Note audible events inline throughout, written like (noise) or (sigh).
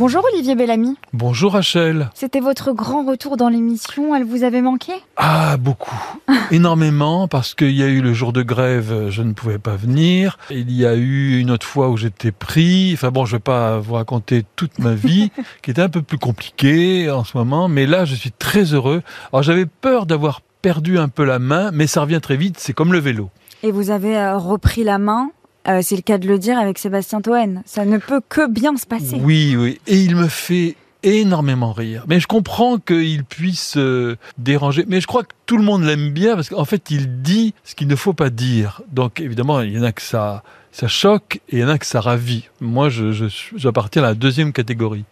Bonjour Olivier Bellamy. Bonjour Rachel. C'était votre grand retour dans l'émission, elle vous avait manqué? Ah, beaucoup. (laughs) Énormément, parce qu'il y a eu le jour de grève, je ne pouvais pas venir. Il y a eu une autre fois où j'étais pris. Enfin bon, je vais pas vous raconter toute ma vie, (laughs) qui était un peu plus compliquée en ce moment, mais là, je suis très heureux. Alors j'avais peur d'avoir perdu un peu la main, mais ça revient très vite, c'est comme le vélo. Et vous avez euh, repris la main? Euh, c'est le cas de le dire avec Sébastien Toen. Ça ne peut que bien se passer. Oui, oui. Et il me fait énormément rire. Mais je comprends qu'il puisse euh, déranger. Mais je crois que tout le monde l'aime bien parce qu'en fait, il dit ce qu'il ne faut pas dire. Donc, évidemment, il y en a que ça, ça choque et il y en a que ça ravit. Moi, j'appartiens je, à la deuxième catégorie.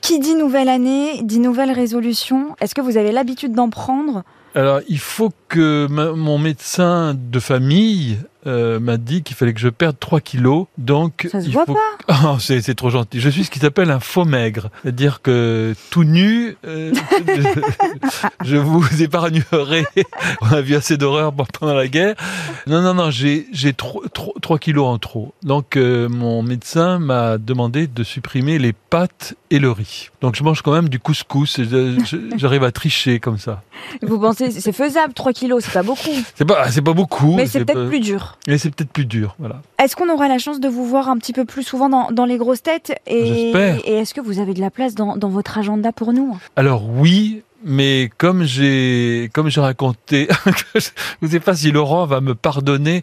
Qui dit nouvelle année, dit nouvelle résolution. Est-ce que vous avez l'habitude d'en prendre? Alors, il faut que mon médecin de famille euh, m'a dit qu'il fallait que je perde 3 kilos. Donc, ça se il voit faut... pas. (laughs) Oh, c'est trop gentil. Je suis ce qui s'appelle un faux maigre. C'est-à-dire que tout nu, euh, (laughs) je, vous (laughs) épargnerai. On a vu assez d'horreur pendant la guerre. Non, non, non, j'ai 3, 3, kilos en trop. Donc, euh, mon médecin m'a demandé de supprimer les pâtes et le riz. Donc, je mange quand même du couscous. J'arrive à tricher comme ça. Vous pensez, c'est faisable, 3 kilos, c'est pas beaucoup. C'est pas, c'est pas beaucoup. Mais c'est peut-être plus dur. Mais c'est peut-être plus dur, voilà. Est-ce qu'on aura la chance de vous voir un petit peu plus souvent dans, les grosses têtes et, et est-ce que vous avez de la place dans, dans votre agenda pour nous? Alors oui, mais comme j'ai comme j'ai raconté, (laughs) je ne sais pas si Laurent va me pardonner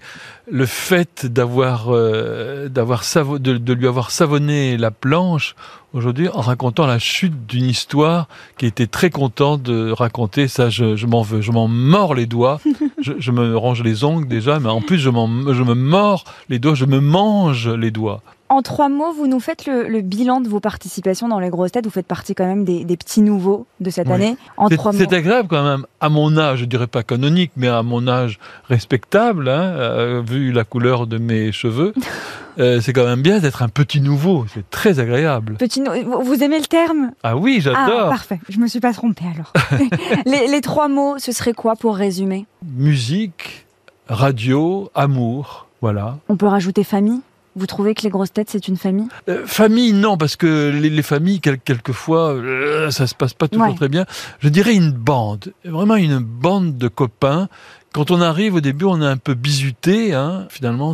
le fait d'avoir euh, d'avoir de, de, lui avoir savonné la planche aujourd'hui en racontant la chute d'une histoire qui était très content de raconter. Ça, je, je m'en veux, je m'en mords les doigts. (laughs) je, je, me range les ongles déjà, mais en plus je, je me mords les doigts, je me mange les doigts en trois mots, vous nous faites le, bilan de vos participations dans les grosses têtes. Vous faites partie quand même des, petits nouveaux de cette année. En trois mots. C'est agréable quand même, à mon âge, je dirais pas canonique, mais à mon âge respectable, hein, euh, vu la couleur de mes cheveux. (laughs) Euh, c'est quand même bien d'être un petit nouveau. C'est très agréable. Petit vous aimez le terme? Ah oui, j'adore. Ah, parfait. Je me suis pas trompée alors. (laughs) (laughs) les, les trois mots, ce serait quoi pour résumer? Musique, radio, amour. Voilà. On peut rajouter famille? Vous trouvez que les grosses têtes, c'est une famille? Euh, Famille, non, parce que les, familles, quelquefois, euh, ça se passe pas toujours très bien. Je dirais une bande, vraiment une bande de copains. Quand on arrive au début, on est un peu bisuté. Hein. Finalement,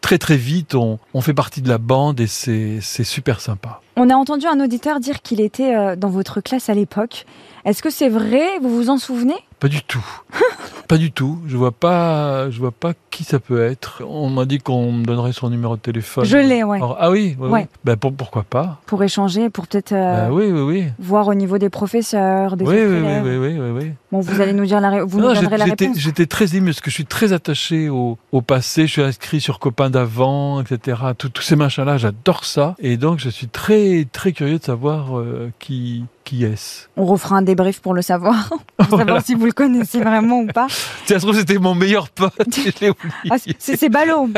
très très vite, on, on fait partie de la bande et c'est super sympa. On a entendu un auditeur dire qu'il était euh, dans votre classe à l'époque. Est-ce que c'est vrai? Vous vous en souvenez? Pas du tout. (laughs) pas du tout. Je vois pas, je vois pas qui ça peut être. On m'a dit qu'on me donnerait son numéro de téléphone. Je l'ai, ouais. ah oui, ouais. Ben, pourquoi pas? Pour échanger, pour peut-être euh, ben oui, oui, oui. voir au niveau des professeurs, des oui, oui, oui, oui, oui, oui, Bon, vous allez nous dire la, vous nous donnerez la réponse. J'étais très ému parce que je suis très attaché au, au passé. Je suis inscrit sur copains d'avant, etc. tous ces machins-là, j'adore ça. Et donc, je suis très, très curieux de savoir euh, qui, qui est-ce? On refera un débrief pour le savoir, (laughs) pour savoir si vous le connaissez vraiment ou pas. (laughs) Ça se trouve, c'était mon meilleur pote. (laughs) ah, c'est ballot.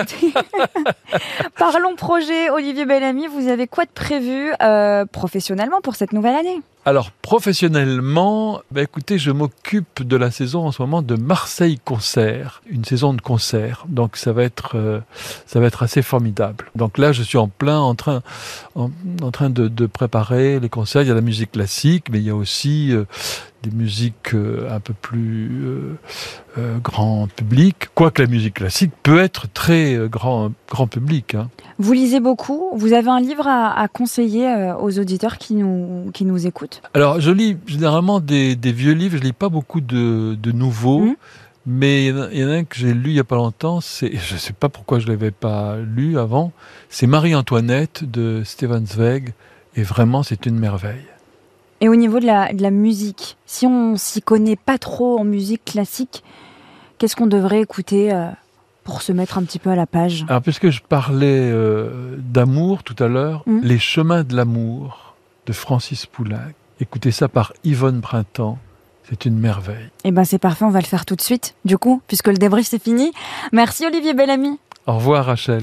Parlons projet, Olivier Bellamy. Vous avez quoi de prévu euh, professionnellement pour cette nouvelle année? Alors professionnellement, bah écoutez, je m'occupe de la saison en ce moment de Marseille Concert, une saison de concert. Donc ça va être euh, ça va être assez formidable. Donc là, je suis en plein en train en, train de, de, préparer les concerts. Il y a la musique classique, mais il y a aussi euh, des musiques euh, un peu plus euh, euh, grand public, quoique la musique classique peut être très grand, grand public. Hein. Vous lisez beaucoup Vous avez un livre à, conseiller aux auditeurs qui nous, qui nous écoutent? Alors, je lis généralement des, des, vieux livres, je lis pas beaucoup de, de nouveaux. Mmh. Mais il y, en a un que j'ai lu il y a pas longtemps, c'est, (laughs) je ne sais pas pourquoi je l'avais pas lu avant, c'est Marie-Antoinette de Stefan Zweig, et vraiment c'est une merveille. Et au niveau de la, de la musique, si on s'y connaît pas trop en musique classique, qu'est-ce qu'on devrait écouter euh, pour se mettre un petit peu à la page? Alors, puisque je parlais euh, d'amour tout à l'heure, mmh. Les chemins de l'amour de Francis Poulenc. Écoutez ça par Yvonne Printemps. C'est une merveille. Eh ben c'est parfait, on va le faire tout de suite, du coup, puisque le débrief c'est fini. Merci Olivier Bellamy. Au revoir Rachel.